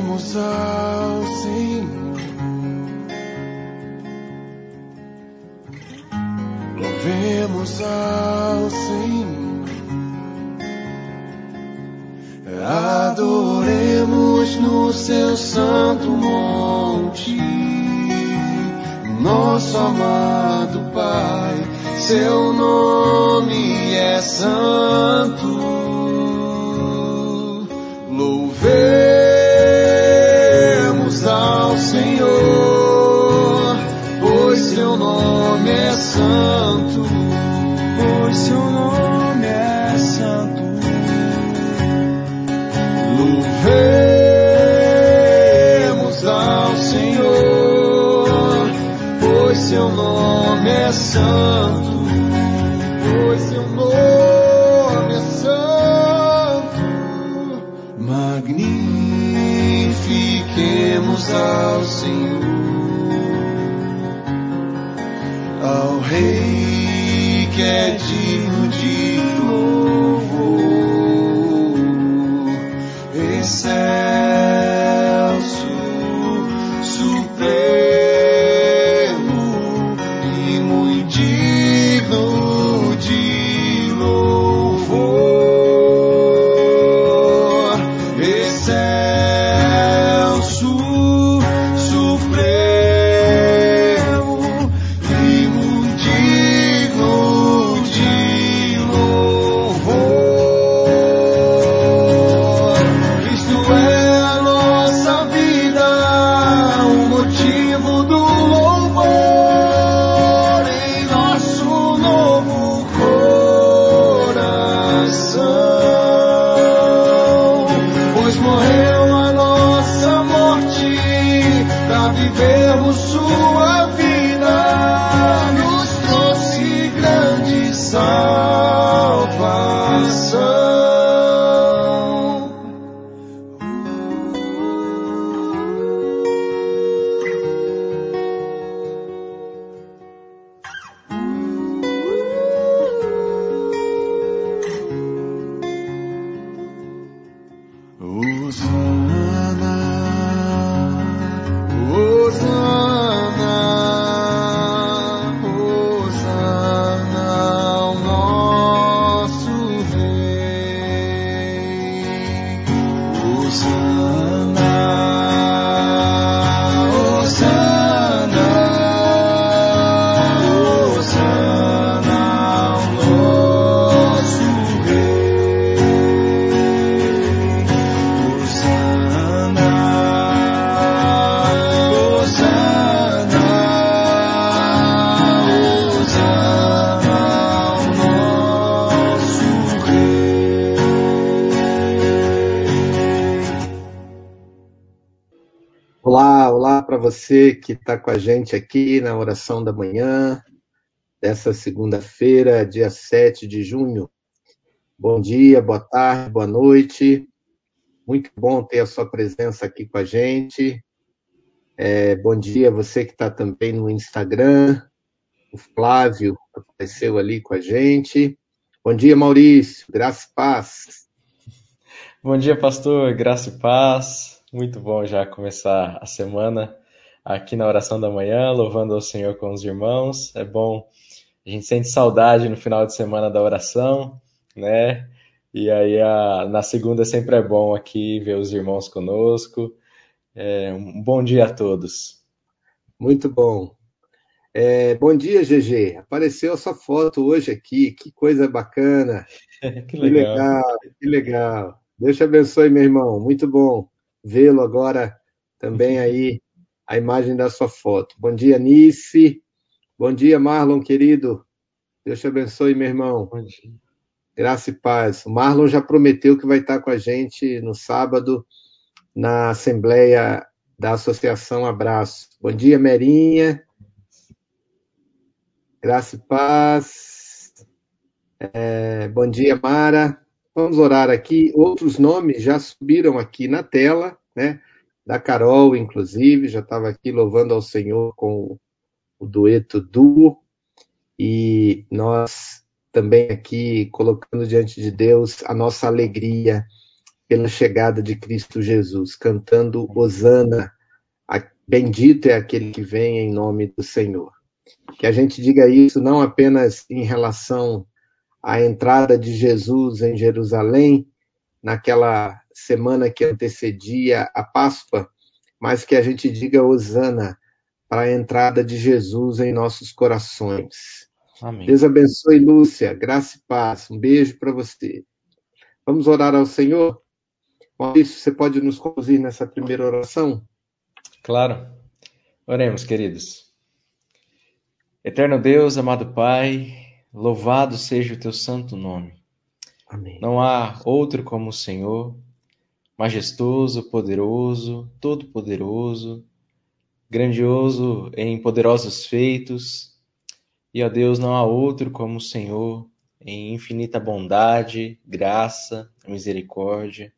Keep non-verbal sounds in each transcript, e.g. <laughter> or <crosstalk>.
Louvemos ao Senhor. Louvemos ao Senhor. Adoremos no seu santo monte, nosso amado Pai, seu nome é santo. Santo, pois seu nome é santo. Louvemos ao Senhor, pois seu nome é santo, grande que está com a gente aqui na oração da manhã, dessa segunda-feira, dia 7 de junho. Bom dia, boa tarde, boa noite. Muito bom ter a sua presença aqui com a gente. É, bom dia você que está também no Instagram. O Flávio apareceu ali com a gente. Bom dia, Maurício. Graça e paz. Bom dia, pastor. Graça e paz. Muito bom já começar a semana aqui na oração da manhã, louvando ao Senhor com os irmãos. É bom, a gente sente saudade no final de semana da oração, né? E aí a- na segunda sempre é bom aqui ver os irmãos conosco. É, um bom dia a todos. Muito bom. É, bom dia, GG. Apareceu a sua foto hoje aqui. Que coisa bacana. Que <laughs> Que legal. legal, que legal. Deus te abençoe, meu irmão. Muito bom vê-lo agora também aí, a imagem da sua foto. Bom dia, Nice. Bom dia, Marlon, querido. Deus te abençoe, meu irmão. Bom dia. Graça e paz. O Marlon já prometeu que vai estar com a gente no sábado na Assembleia da Associação Abraço. Bom dia, Merinha. Graça e paz. É, bom dia, Mara. Vamos orar aqui. Outros nomes já subiram aqui na tela, né? Da Carol, inclusive, já estava aqui louvando ao Senhor com o dueto duo. E nós também aqui colocando diante de Deus a nossa alegria pela chegada de Cristo Jesus, cantando Hosana, bendito é aquele que vem em nome do Senhor. Que a gente diga isso não apenas em relação à entrada de Jesus em Jerusalém, naquela semana que antecedia a Páscoa, mas que a gente diga Hosana para a entrada de Jesus em nossos corações. Amém. Deus abençoe, Lúcia. Graça e paz. Um beijo para você. Vamos orar ao Senhor? Maurício, você pode nos conduzir nessa primeira oração? Claro. Oremos, queridos. Eterno Deus, amado Pai, louvado seja o teu santo nome. Amém. Não há outro como o Senhor, majestoso, poderoso, todo-poderoso, grandioso em poderosos feitos. E, ó Deus, não há outro como o Senhor, em infinita bondade, graça, misericórdia.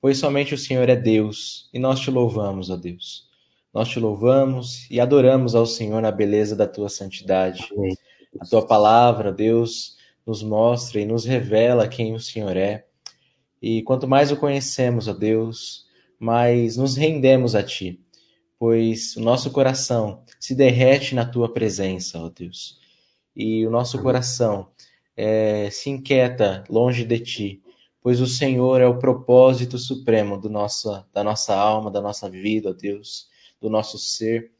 Pois somente o Senhor é Deus, e nós te louvamos, ó Deus. Nós te louvamos e adoramos ao Senhor na beleza da tua santidade. Amém. A tua palavra, Deus, nos mostra e nos revela quem o Senhor é. E quanto mais o conhecemos, ó Deus, mais nos rendemos a ti pois o nosso coração se derrete na tua presença, ó Deus. E o nosso coração é, se inquieta longe de ti, pois o Senhor é o propósito supremo do nosso, da nossa alma, da nossa vida, ó Deus, do nosso ser.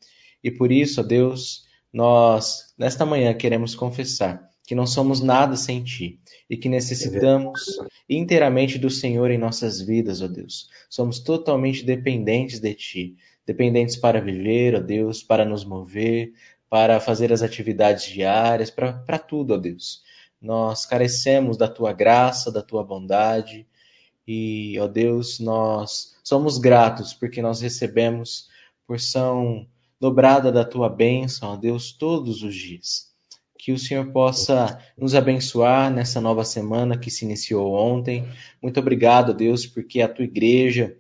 E por isso, ó Deus, nós, nesta manhã, queremos confessar que não somos nada sem ti e que necessitamos inteiramente do Senhor em nossas vidas, ó Deus. Somos totalmente dependentes de ti dependentes para viver, ó Deus, para nos mover, para fazer as atividades diárias, para tudo, ó Deus. Nós carecemos da tua graça, da tua bondade, e, ó Deus, nós somos gratos porque nós recebemos porção dobrada da tua bênção, ó Deus, todos os dias. Que o Senhor possa nos abençoar nessa nova semana que se iniciou ontem. Muito obrigado, Deus, porque a tua igreja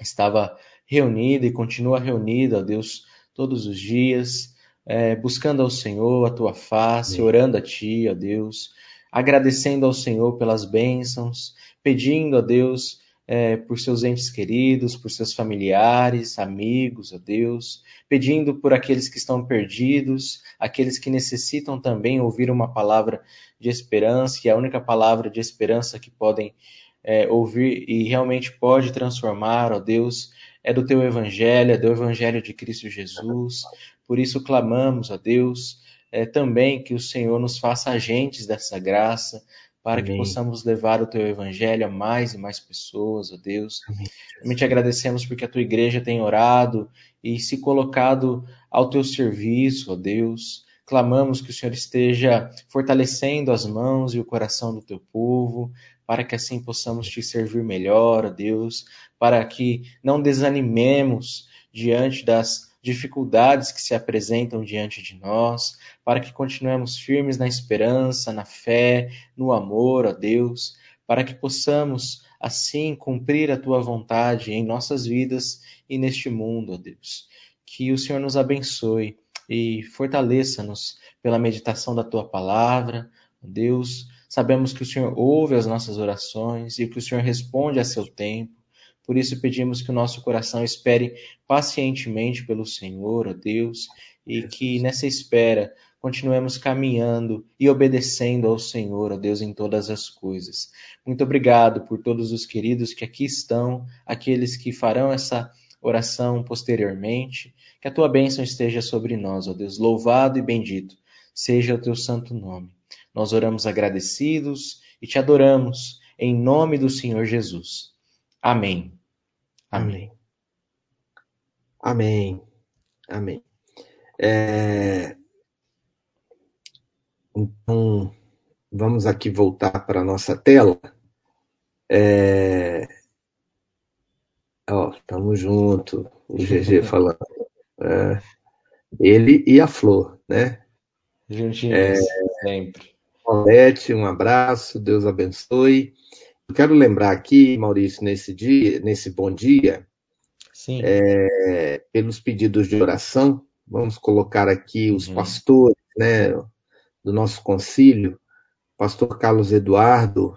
estava reunida e continua reunida, Deus, todos os dias, é, buscando ao Senhor a tua face, orando a ti, ó Deus, agradecendo ao Senhor pelas bênçãos, pedindo a Deus é, por seus entes queridos, por seus familiares, amigos, ó Deus, pedindo por aqueles que estão perdidos, aqueles que necessitam também ouvir uma palavra de esperança, que é a única palavra de esperança que podem é, ouvir e realmente pode transformar, ó Deus, é do teu evangelho, é do evangelho de Cristo Jesus. Por isso clamamos a Deus é, também que o Senhor nos faça agentes dessa graça, para Amém. que possamos levar o teu evangelho a mais e mais pessoas, ó Deus. Amém. Também te agradecemos porque a tua igreja tem orado e se colocado ao teu serviço, ó Deus. Clamamos que o Senhor esteja fortalecendo as mãos e o coração do teu povo, para que assim possamos te servir melhor, ó Deus, para que não desanimemos diante das dificuldades que se apresentam diante de nós, para que continuemos firmes na esperança, na fé, no amor, ó Deus, para que possamos assim cumprir a tua vontade em nossas vidas e neste mundo, ó Deus. Que o Senhor nos abençoe e fortaleça-nos pela meditação da tua palavra, Deus. Sabemos que o Senhor ouve as nossas orações e que o Senhor responde a seu tempo. Por isso pedimos que o nosso coração espere pacientemente pelo Senhor, ó Deus, e que nessa espera continuemos caminhando e obedecendo ao Senhor, ó Deus, em todas as coisas. Muito obrigado por todos os queridos que aqui estão, aqueles que farão essa oração posteriormente. Que a tua bênção esteja sobre nós, ó Deus. Louvado e bendito seja o teu santo nome. Nós oramos agradecidos e te adoramos em nome do Senhor Jesus. Amém. Amém. Amém. Amém. É... Então, vamos aqui voltar para a nossa tela. É... Ó, estamos junto, o GG <laughs> falando. É... Ele e a Flor, né? Juntinhos, é... sempre. Paulette, um abraço, Deus abençoe. Eu quero lembrar aqui, Maurício, nesse dia, nesse bom dia, é, pelos pedidos de oração, vamos colocar aqui os uhum. pastores né, do nosso concílio. pastor Carlos Eduardo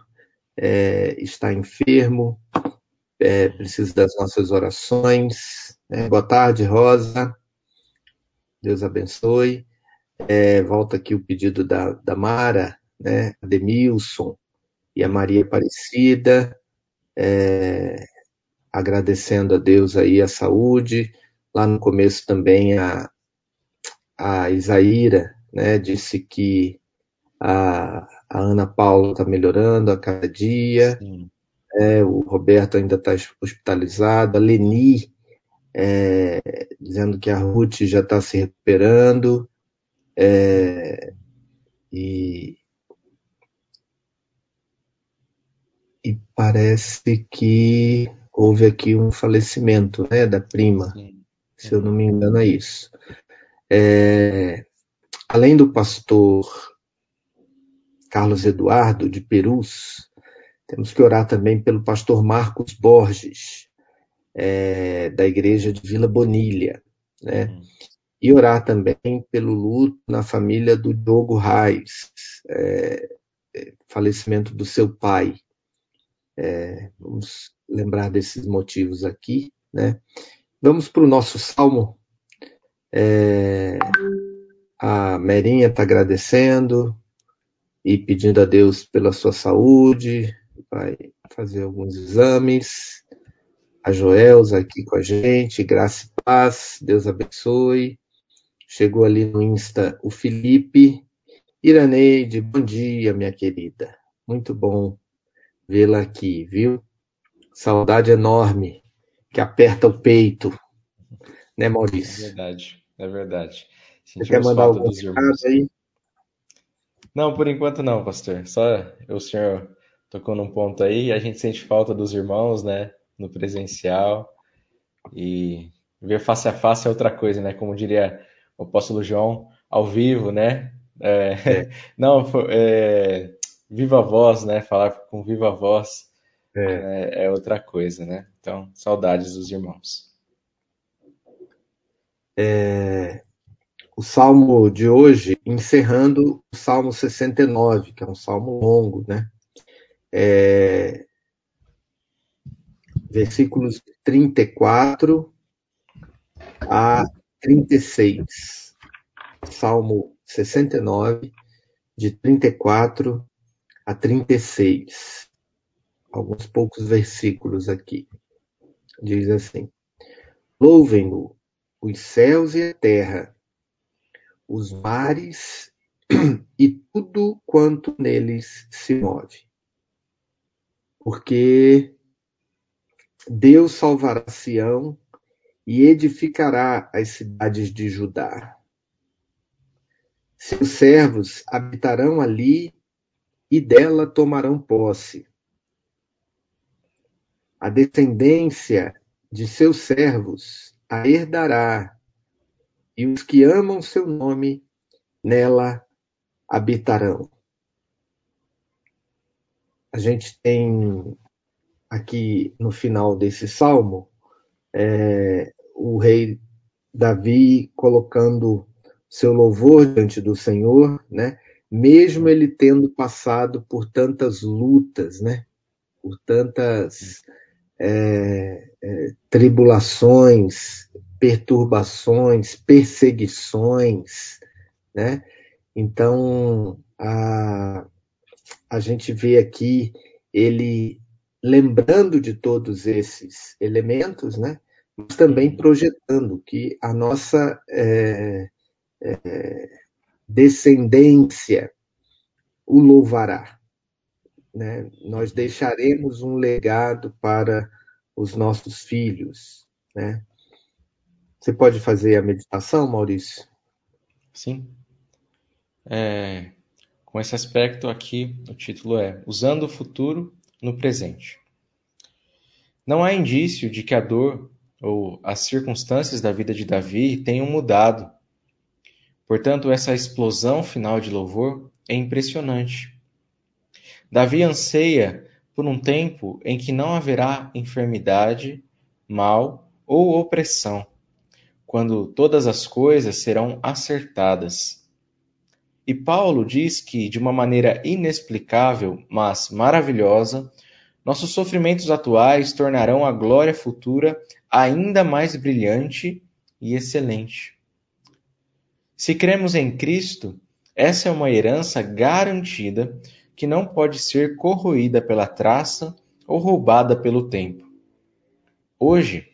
é, está enfermo, é, precisa das nossas orações. Né? Boa tarde, Rosa. Deus abençoe. É, volta aqui o pedido da, da Mara, né? A Demilson e a Maria Aparecida, é, agradecendo a Deus aí a saúde. Lá no começo também a, a Isaíra, né? Disse que a, a Ana Paula está melhorando a cada dia. É, o Roberto ainda está hospitalizado. A Leni é, dizendo que a Ruth já está se recuperando. É, e, e parece que houve aqui um falecimento né, da prima, Sim. se eu não me engano é isso. É, além do pastor Carlos Eduardo de Perus, temos que orar também pelo pastor Marcos Borges, é, da igreja de Vila Bonilha, né? Uhum. E orar também pelo luto na família do Diogo Reis, é, é, falecimento do seu pai. É, vamos lembrar desses motivos aqui, né? Vamos para o nosso salmo. É, a Merinha está agradecendo e pedindo a Deus pela sua saúde, vai fazer alguns exames. A Joelza aqui com a gente, graça e paz, Deus abençoe. Chegou ali no Insta o Felipe. Iraneide, bom dia, minha querida. Muito bom vê-la aqui, viu? Saudade enorme que aperta o peito, né, Maurício? É verdade, é verdade. Você quer mandar algum recado aí? Não, por enquanto não, pastor. Só o senhor tocou num ponto aí, a gente sente falta dos irmãos, né, no presencial. E ver face a face é outra coisa, né? Como diria o apóstolo João, ao vivo, né? É, é. <laughs> Não, é, viva voz, né? Falar com viva voz é. é. outra coisa, né? Então, saudades dos irmãos. É, o salmo de hoje, encerrando o salmo 69, que é um salmo longo, né? É, versículos 34 a 36. Salmo 69, de 34 a 36. Alguns poucos versículos aqui. Diz assim: Louvem-no os céus e a terra, os mares <clears throat> e tudo quanto neles se move. Porque Deus salvará Sião e edificará as cidades de Judá. Seus servos habitarão ali e dela tomarão posse. A descendência de seus servos a herdará, e os que amam seu nome nela habitarão. A gente tem aqui no final desse salmo é, o rei Davi colocando seu louvor diante do Senhor, né? Mesmo ele tendo passado por tantas lutas, né? Por tantas é, é, tribulações, perturbações, perseguições, né? Então a, a gente vê aqui ele lembrando de todos esses elementos, né? mas também projetando que a nossa é, é, descendência o louvará. Né? Nós deixaremos um legado para os nossos filhos. Né? Você pode fazer a meditação, Maurício? Sim. É, com esse aspecto aqui, o título é Usando o Futuro no Presente. Não há indício de que a dor ou as circunstâncias da vida de Davi tenham mudado. Portanto, essa explosão final de louvor é impressionante. Davi anseia por um tempo em que não haverá enfermidade, mal ou opressão, quando todas as coisas serão acertadas. E Paulo diz que, de uma maneira inexplicável, mas maravilhosa, nossos sofrimentos atuais tornarão a glória futura ainda mais brilhante e excelente. Se cremos em Cristo, essa é uma herança garantida que não pode ser corroída pela traça ou roubada pelo tempo. Hoje,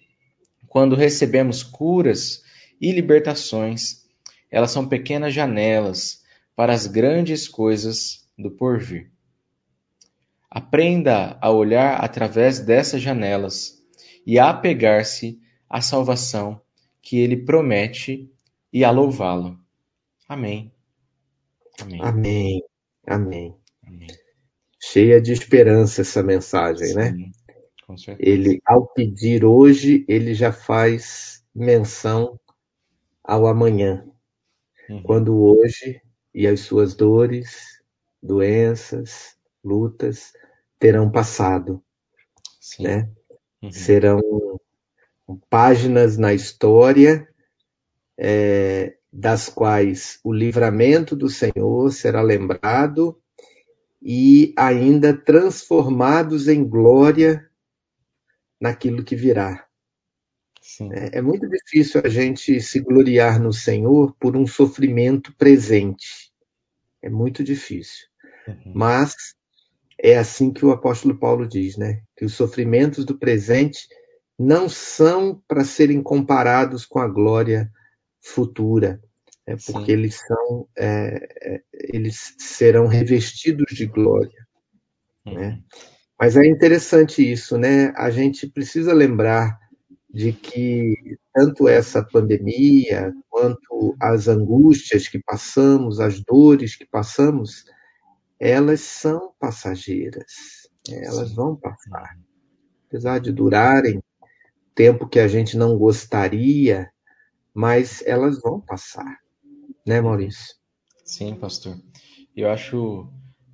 quando recebemos curas e libertações, elas são pequenas janelas para as grandes coisas do porvir. Aprenda a olhar através dessas janelas e a apegar-se à salvação que ele promete e a louvá-lo. Amém. Amém. Amém. Amém. Amém. Cheia de esperança essa mensagem, né? Sim, né? Com certeza. Ele, ao pedir hoje, ele já faz menção ao amanhã. Uhum. Quando hoje e as suas dores, doenças, lutas terão passado, Sim. né? Uhum. Serão páginas na história é, das quais o livramento do Senhor será lembrado e ainda transformados em glória naquilo que virá. É, é, muito difícil a gente se gloriar no Senhor por um sofrimento presente. É muito difícil. Uhum. Mas é assim que o apóstolo Paulo diz, né? Que os sofrimentos do presente não são para serem comparados com a glória futura, é porque Sim. eles são, é, é, eles serão revestidos de glória, né? uhum. né? Mas é interessante isso, né? A gente precisa lembrar de que tanto essa pandemia quanto as angústias que passamos, as dores que passamos, elas são passageiras, elas vão passar. Apesar de durarem tempo que a gente não gostaria, mas elas vão passar, né, Maurício? Sim, pastor. Eu acho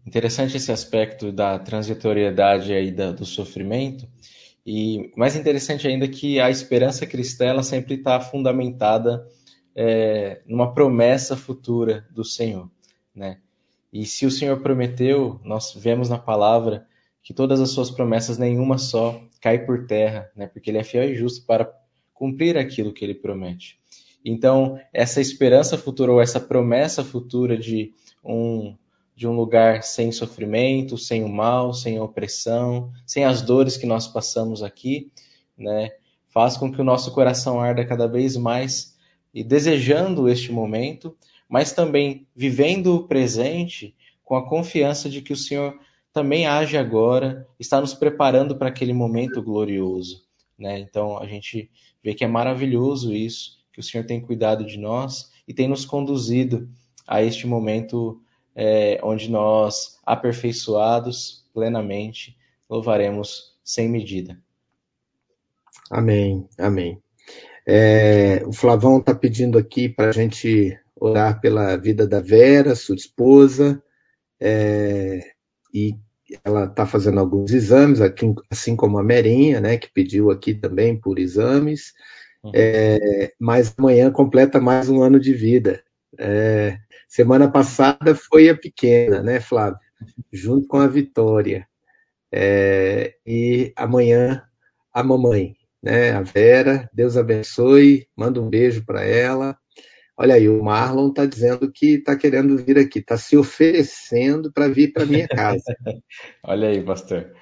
interessante esse aspecto da transitoriedade aí da, do sofrimento, e mais interessante ainda que a esperança cristã ela sempre está fundamentada é, numa promessa futura do Senhor, né? E se o Senhor prometeu, nós vemos na palavra que todas as suas promessas, nenhuma só, cai por terra, né? Porque ele é fiel e justo para cumprir aquilo que ele promete. Então, essa esperança futura ou essa promessa futura de um de um lugar sem sofrimento, sem o mal, sem a opressão, sem as dores que nós passamos aqui, né? Faz com que o nosso coração arda cada vez mais e desejando este momento, mas também vivendo o presente com a confiança de que o Senhor também age agora, está nos preparando para aquele momento glorioso. Né? Então a gente vê que é maravilhoso isso, que o Senhor tem cuidado de nós e tem nos conduzido a este momento é, onde nós, aperfeiçoados plenamente, louvaremos sem medida. Amém, amém. É, o Flavão está pedindo aqui para a gente orar pela vida da Vera, sua esposa, é, e ela está fazendo alguns exames, aqui, assim como a Merinha, né, que pediu aqui também por exames, uhum. é, mas amanhã completa mais um ano de vida. É, semana passada foi a pequena, né, Flávio? Junto com a Vitória. É, e amanhã a mamãe, né, a Vera. Deus abençoe, manda um beijo para ela. Olha aí, o Marlon está dizendo que está querendo vir aqui, está se oferecendo para vir para minha casa. <laughs> Olha aí, pastor.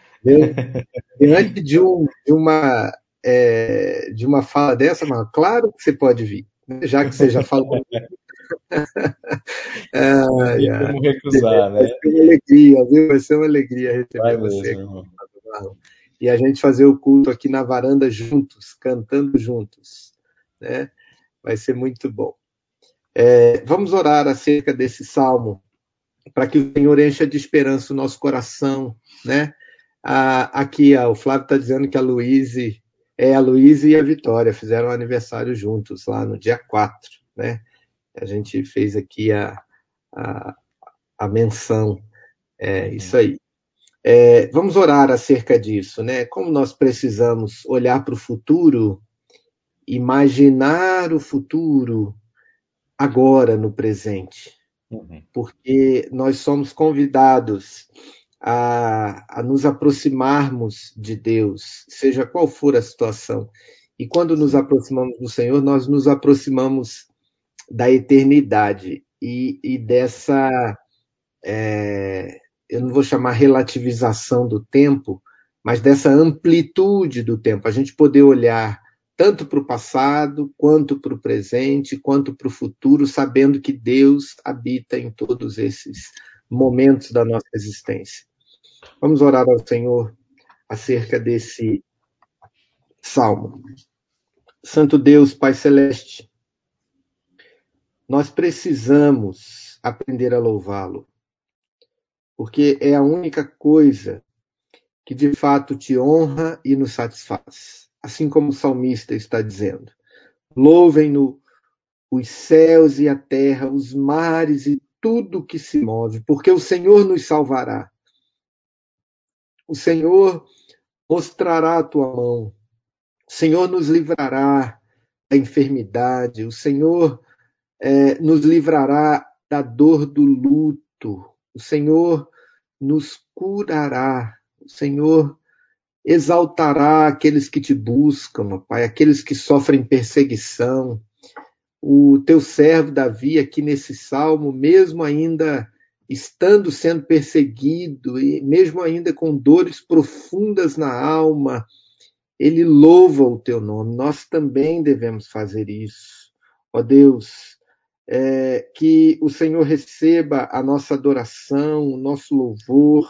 Diante de, um, de, uma, é, de uma fala dessa, Marlon, claro que você pode vir, né? já que você já falou. <laughs> <laughs> ah, como recusar, né? Vai ser uma alegria, viu? Vai ser uma alegria receber Vai você mesmo, E a gente fazer o culto aqui na varanda juntos, cantando juntos, né? Vai ser muito bom. É, vamos orar acerca desse salmo, para que o Senhor encha de esperança o nosso coração, né? Ah, aqui, ah, o Flávio está dizendo que a Luíse, é a Luíse e a Vitória fizeram aniversário juntos, lá no dia 4, né? A gente fez aqui a, a, a menção, é, isso aí. É, vamos orar acerca disso, né? Como nós precisamos olhar para o futuro, imaginar o futuro, agora no presente. Uhum. Porque nós somos convidados a, a nos aproximarmos de Deus, seja qual for a situação. E quando nos aproximamos do Senhor, nós nos aproximamos da eternidade e, e dessa, é, eu não vou chamar relativização do tempo, mas dessa amplitude do tempo, a gente poder olhar tanto para o passado, quanto para o presente, quanto para o futuro, sabendo que Deus habita em todos esses momentos da nossa existência. Vamos orar ao Senhor acerca desse salmo. Santo Deus, Pai Celeste, nós precisamos aprender a louvá-lo, porque é a única coisa que de fato te honra e nos satisfaz. Assim como o salmista está dizendo: louvem-no os céus e a terra, os mares e tudo que se move, porque o Senhor nos salvará. O Senhor mostrará a tua mão. O Senhor nos livrará da enfermidade. O Senhor é, nos livrará da dor do luto. O Senhor nos curará. O Senhor exaltará aqueles que te buscam, Pai, aqueles que sofrem perseguição. O teu servo Davi, aqui nesse salmo, mesmo ainda estando sendo perseguido e mesmo ainda com dores profundas na alma, ele louva o teu nome. Nós também devemos fazer isso. Ó Deus, é, que o Senhor receba a nossa adoração, o nosso louvor,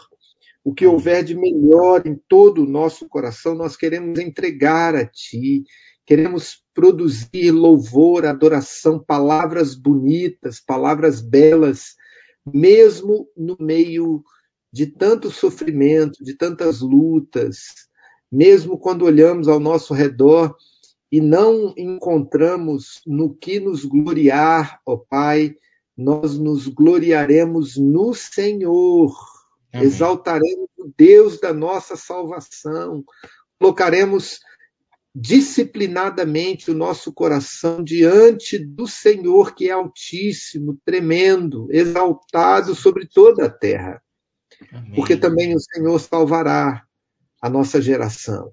o que houver de melhor em todo o nosso coração, nós queremos entregar a Ti, queremos produzir louvor, adoração, palavras bonitas, palavras belas mesmo no meio de tanto sofrimento, de tantas lutas, mesmo quando olhamos ao nosso redor e não encontramos no que nos gloriar, ó Pai, nós nos gloriaremos no Senhor, Amém. exaltaremos o Deus da nossa salvação, colocaremos disciplinadamente o nosso coração diante do Senhor, que é altíssimo, tremendo, exaltado sobre toda a terra. Amém. Porque também o Senhor salvará a nossa geração.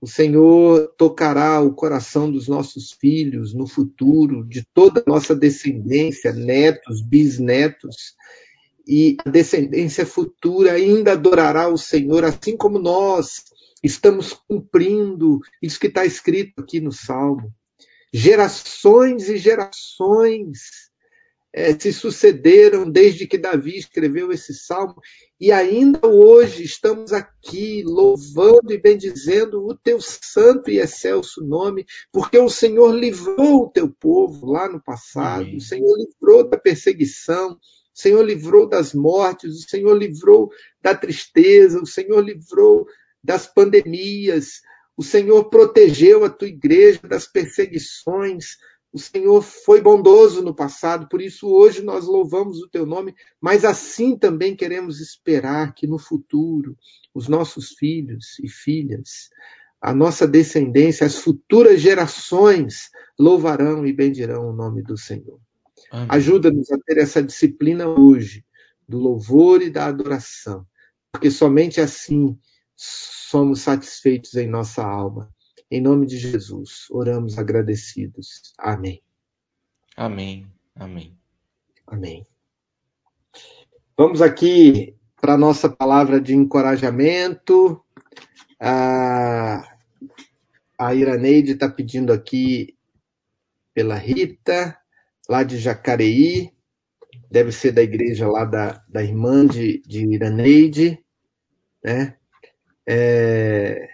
O Senhor tocará o coração dos nossos filhos no futuro, de toda a nossa descendência, netos, bisnetos, e a descendência futura ainda adorará o Senhor, assim como nós estamos cumprindo isso que está escrito aqui no Salmo. Gerações e gerações é, se sucederam desde que Davi escreveu esse salmo, e ainda hoje estamos aqui louvando e bendizendo o teu santo e excelso nome, porque o Senhor livrou o teu povo lá no passado, Amém. o Senhor livrou da perseguição, o Senhor livrou das mortes, o Senhor livrou da tristeza, o Senhor livrou das pandemias, o Senhor protegeu a tua igreja das perseguições, o Senhor foi bondoso no passado, por isso hoje nós louvamos o teu nome, mas assim também queremos esperar que no futuro os nossos filhos e filhas, a nossa descendência, as futuras gerações louvarão e bendirão o nome do Senhor. Ajuda-nos a ter essa disciplina hoje do louvor e da adoração, porque somente assim somos satisfeitos em nossa alma. Em nome de Jesus, oramos agradecidos. Amém. Amém. Amém. Amém. Vamos aqui para a nossa palavra de encorajamento. A, a Iraneide está pedindo aqui pela Rita, lá de Jacareí, deve ser da igreja lá da, da irmã de, de Iraneide, né? É,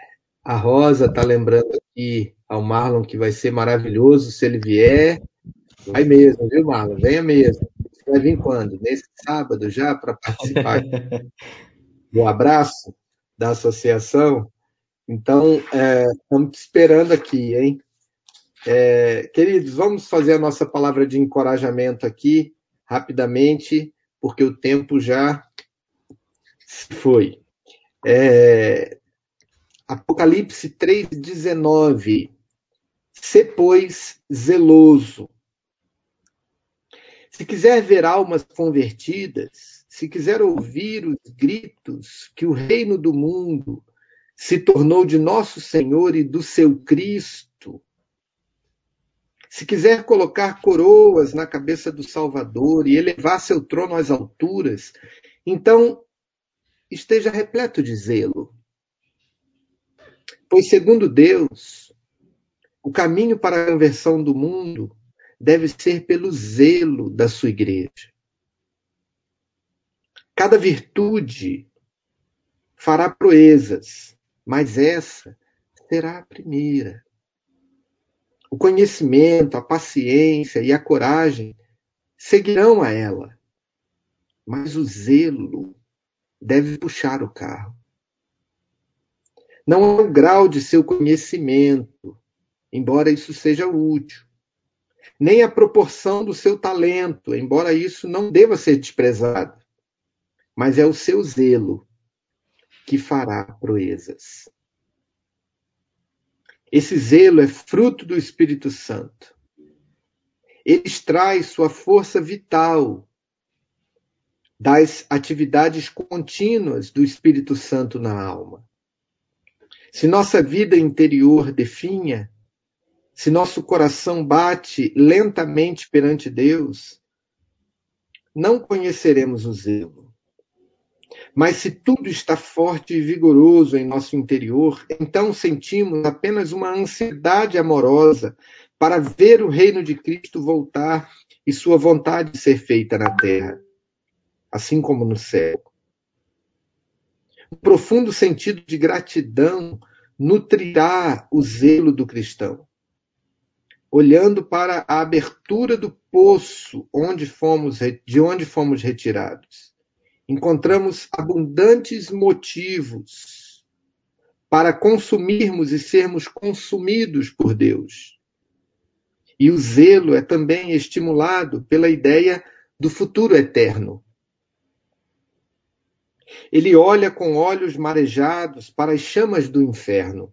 a Rosa está lembrando aqui ao Marlon que vai ser maravilhoso se ele vier. Vai mesmo, viu, Marlon? Venha mesmo. Você vai vir quando? Nesse sábado já para participar do <laughs> abraço da associação. Então, é, estamos te esperando aqui, hein? É, queridos, vamos fazer a nossa palavra de encorajamento aqui, rapidamente, porque o tempo já se foi. É, Apocalipse 3,19. Se, pois, zeloso. Se quiser ver almas convertidas, se quiser ouvir os gritos que o reino do mundo se tornou de nosso Senhor e do seu Cristo, se quiser colocar coroas na cabeça do Salvador e elevar seu trono às alturas, então esteja repleto de zelo. Pois, segundo Deus, o caminho para a conversão do mundo deve ser pelo zelo da sua igreja. Cada virtude fará proezas, mas essa será a primeira. O conhecimento, a paciência e a coragem seguirão a ela, mas o zelo deve puxar o carro. Não é o grau de seu conhecimento, embora isso seja útil, nem a proporção do seu talento, embora isso não deva ser desprezado, mas é o seu zelo que fará proezas. Esse zelo é fruto do Espírito Santo. Ele extrai sua força vital das atividades contínuas do Espírito Santo na alma. Se nossa vida interior definha, se nosso coração bate lentamente perante Deus, não conheceremos o zelo. Mas se tudo está forte e vigoroso em nosso interior, então sentimos apenas uma ansiedade amorosa para ver o reino de Cristo voltar e sua vontade ser feita na terra, assim como no céu. Um profundo sentido de gratidão nutrirá o zelo do cristão. Olhando para a abertura do poço onde fomos, de onde fomos retirados encontramos abundantes motivos para consumirmos e sermos consumidos por Deus. E o zelo é também estimulado pela ideia do futuro eterno. Ele olha com olhos marejados para as chamas do inferno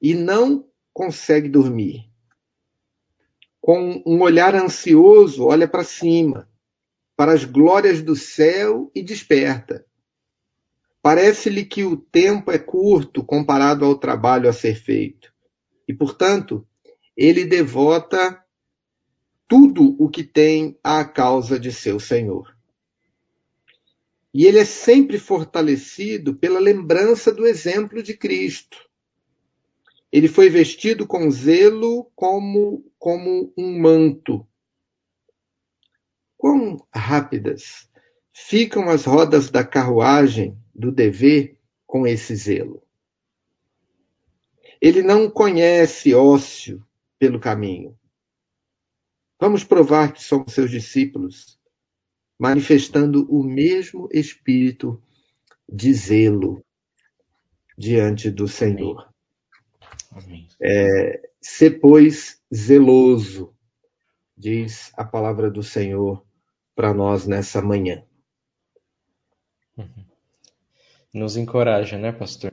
e não consegue dormir. Com um olhar ansioso, olha para cima para as glórias do céu e desperta. Parece-lhe que o tempo é curto comparado ao trabalho a ser feito. E, portanto, ele devota tudo o que tem à causa de seu Senhor. E ele é sempre fortalecido pela lembrança do exemplo de Cristo. Ele foi vestido com zelo como, como um manto. Quão rápidas ficam as rodas da carruagem do dever com esse zelo. Ele não conhece ócio pelo caminho. Vamos provar que somos seus discípulos, manifestando o mesmo espírito de zelo diante do Senhor. Amém. É, ser, pois, zeloso, diz a palavra do Senhor para nós nessa manhã. Uhum. Nos encoraja, né, pastor?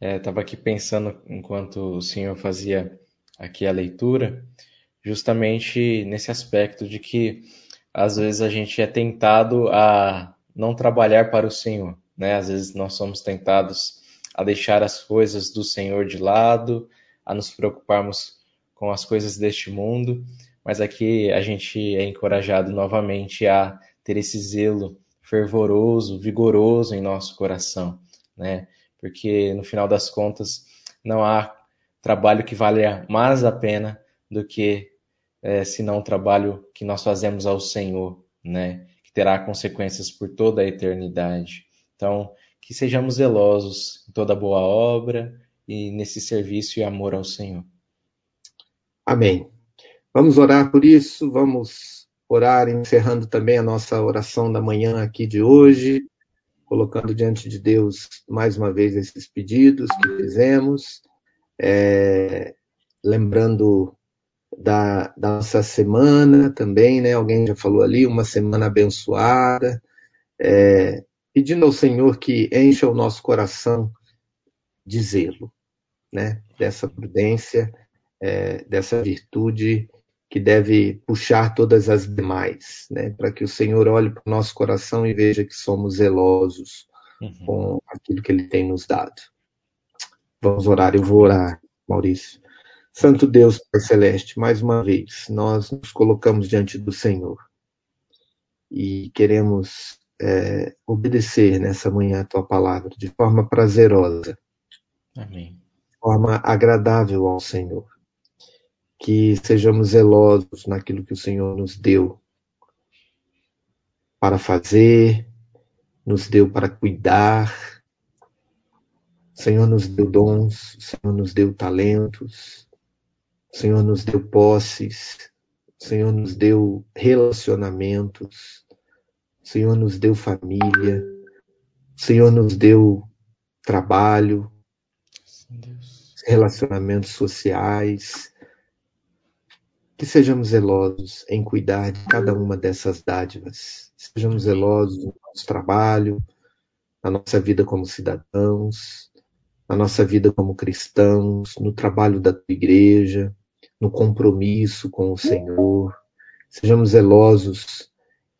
Estava é, aqui pensando enquanto o senhor fazia aqui a leitura, justamente nesse aspecto de que às vezes a gente é tentado a não trabalhar para o Senhor, né? Às vezes nós somos tentados a deixar as coisas do Senhor de lado, a nos preocuparmos com as coisas deste mundo mas aqui a gente é encorajado novamente a ter esse zelo fervoroso, vigoroso em nosso coração, né? Porque no final das contas não há trabalho que valha mais a pena do que é, senão o trabalho que nós fazemos ao Senhor, né? Que terá consequências por toda a eternidade. Então, que sejamos zelosos em toda boa obra e nesse serviço e amor ao Senhor. Amém. Vamos orar por isso, vamos orar encerrando também a nossa oração da manhã aqui de hoje, colocando diante de Deus mais uma vez esses pedidos que fizemos, é, lembrando da, da, nossa semana também, né? Alguém já falou ali, uma semana abençoada, é, pedindo ao Senhor que encha o nosso coração de zelo, né? Dessa prudência, é, dessa virtude que deve puxar todas as demais, né? Para que o Senhor olhe para o nosso coração e veja que somos zelosos uhum. com aquilo que Ele tem nos dado. Vamos orar, eu vou orar, Maurício. Santo Deus, Pai Celeste, mais uma vez, nós nos colocamos diante do Senhor e queremos é, obedecer nessa manhã a Tua palavra de forma prazerosa. Amém. De forma agradável ao Senhor que sejamos zelosos naquilo que o Senhor nos deu para fazer, nos deu para cuidar. O Senhor nos deu dons, o Senhor nos deu talentos, o Senhor nos deu posses, o Senhor nos deu relacionamentos, o Senhor nos deu família, o Senhor nos deu trabalho, relacionamentos sociais, que sejamos zelosos em cuidar de cada uma dessas dádivas. Sejamos zelosos no nosso trabalho, na nossa vida como cidadãos, na nossa vida como cristãos, no trabalho da tua igreja, no compromisso com o Senhor. Sejamos zelosos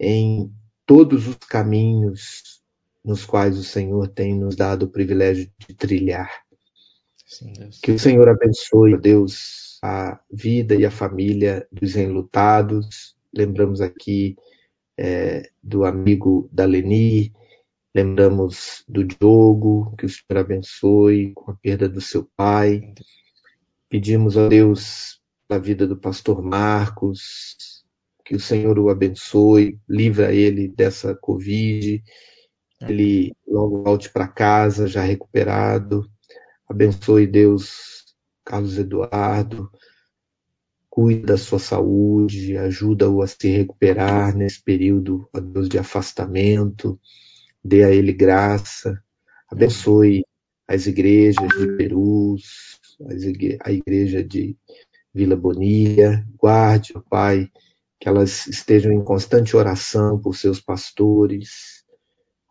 em todos os caminhos nos quais o Senhor tem nos dado o privilégio de trilhar. Sim, que o Senhor abençoe, Deus, a vida e a família dos enlutados. Lembramos aqui é, do amigo da Leni, lembramos do Diogo, que o Senhor abençoe com a perda do seu pai. Pedimos a Deus a vida do pastor Marcos, que o Senhor o abençoe, livra ele dessa Covid, ele logo volte para casa já recuperado. Abençoe Deus Carlos Eduardo, cuida da sua saúde, ajuda-o a se recuperar nesse período, Deus, de afastamento, dê a ele graça, abençoe as igrejas de Perus, a igreja de Vila Bonia, guarde, ó Pai, que elas estejam em constante oração por seus pastores,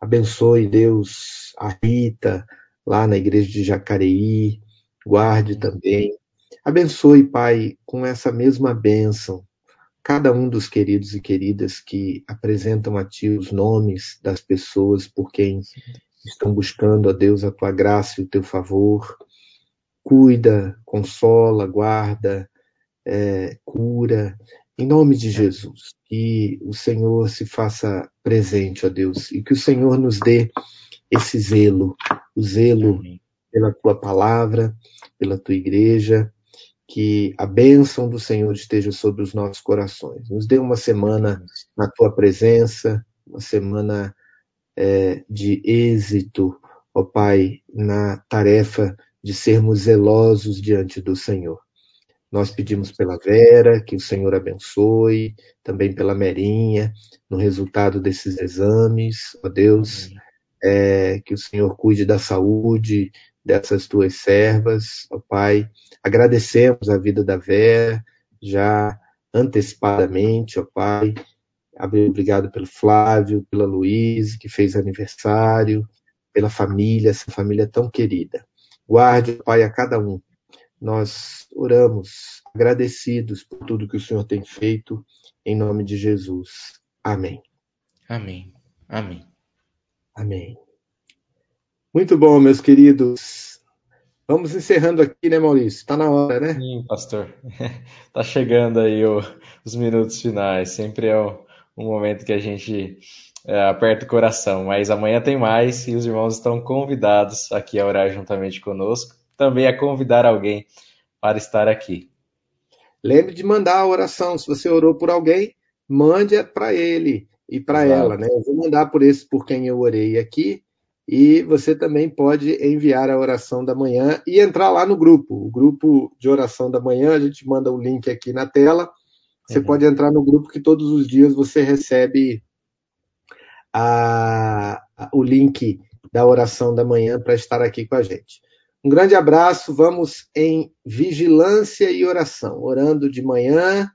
abençoe, Deus, a Rita, lá na igreja de Jacareí, guarde também. Abençoe, Pai, com essa mesma bênção, cada um dos queridos e queridas que apresentam a Ti os nomes das pessoas por quem estão buscando a Deus a Tua graça e o Teu favor. Cuida, consola, guarda, é, cura, em nome de Jesus. Que o Senhor se faça presente, ó Deus, e que o Senhor nos dê esse zelo, o zelo pela tua palavra, pela tua igreja, que a bênção do Senhor esteja sobre os nossos corações. Nos dê uma semana na tua presença, uma semana é, de êxito, ó Pai, na tarefa de sermos zelosos diante do Senhor. Nós pedimos pela Vera, que o Senhor abençoe, também pela Merinha, no resultado desses exames, ó Deus, é, que o Senhor cuide da saúde dessas tuas servas, ó Pai. Agradecemos a vida da Vera, já antecipadamente, ó Pai. Obrigado pelo Flávio, pela Luiz, que fez aniversário, pela família, essa família tão querida. Guarde, Pai, a cada um. Nós oramos agradecidos por tudo que o Senhor tem feito, em nome de Jesus. Amém. Amém. Amém. Amém. Muito bom, meus queridos. Vamos encerrando aqui, né, Maurício? Está na hora, né? Sim, pastor. Está <laughs> chegando aí o, os minutos finais. Sempre é um, um momento que a gente é, aperta o coração. Mas amanhã tem mais e os irmãos estão convidados aqui a orar juntamente conosco. Também a convidar alguém para estar aqui. Lembre de mandar a oração. Se você orou por alguém, mande para ele e para ela, né? Eu vou mandar por esse por quem eu orei aqui e você também pode enviar a oração da manhã e entrar lá no grupo. O grupo de oração da manhã, a gente manda o link aqui na tela. Você uhum. pode entrar no grupo que todos os dias você recebe a, a, o link da oração da manhã para estar aqui com a gente. Um grande abraço, vamos em vigilância e oração, orando de manhã,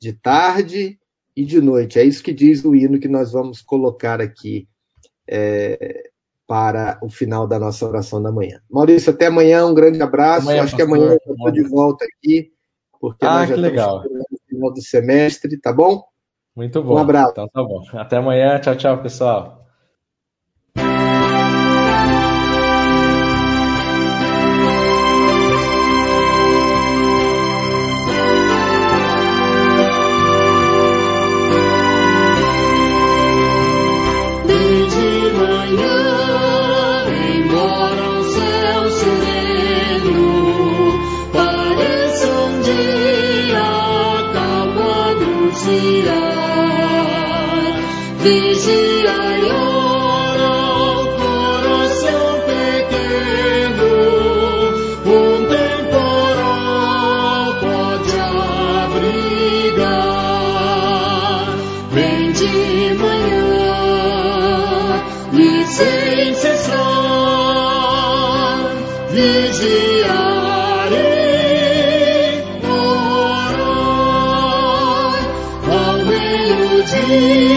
de tarde e de noite. É isso que diz o hino que nós vamos colocar aqui é, para o final da nossa oração da manhã. Maurício, até amanhã, um grande abraço. Amanhã, Acho pastor, que amanhã eu estou de volta aqui, porque ah, nós já que legal. no final do semestre, tá bom? Muito bom. Um abraço. Então, tá bom. Até amanhã. Tchau, tchau, pessoal. 의지하리 너를 방해 유지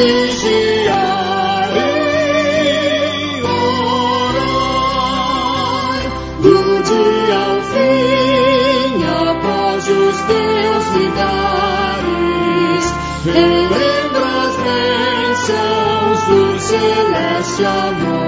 vigiar e. Do dia ao fim, a os teus me dares. As bênçãos do celeste amor.